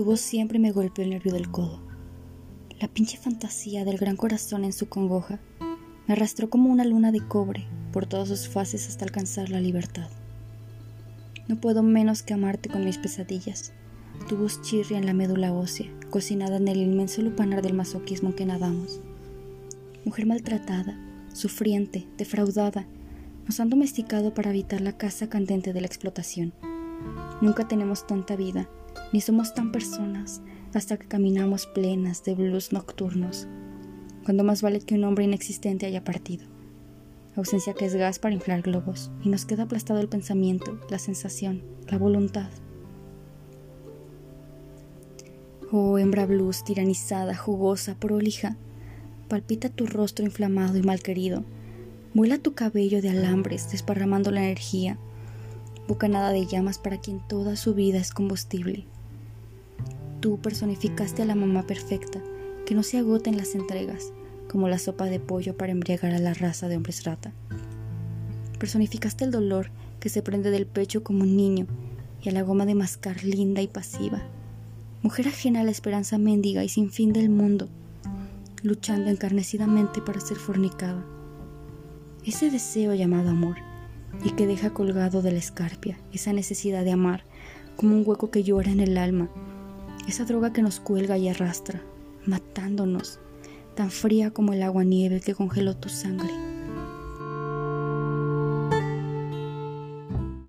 Tu voz siempre me golpeó el nervio del codo. La pinche fantasía del gran corazón en su congoja me arrastró como una luna de cobre por todas sus fases hasta alcanzar la libertad. No puedo menos que amarte con mis pesadillas. Tu voz chirria en la médula ósea, cocinada en el inmenso lupanar del masoquismo que nadamos. Mujer maltratada, sufriente, defraudada, nos han domesticado para evitar la casa candente de la explotación. Nunca tenemos tanta vida, ni somos tan personas hasta que caminamos plenas de blues nocturnos, cuando más vale que un hombre inexistente haya partido. Ausencia que es gas para inflar globos, y nos queda aplastado el pensamiento, la sensación, la voluntad. Oh, hembra blues, tiranizada, jugosa, prolija, palpita tu rostro inflamado y malquerido, vuela tu cabello de alambres, desparramando la energía, bocanada de llamas para quien toda su vida es combustible. Tú personificaste a la mamá perfecta, que no se agota en las entregas, como la sopa de pollo para embriagar a la raza de hombres rata. Personificaste el dolor que se prende del pecho como un niño y a la goma de mascar linda y pasiva. Mujer ajena a la esperanza mendiga y sin fin del mundo, luchando encarnecidamente para ser fornicada. Ese deseo llamado amor y que deja colgado de la escarpia esa necesidad de amar como un hueco que llora en el alma esa droga que nos cuelga y arrastra, matándonos, tan fría como el agua nieve que congeló tu sangre.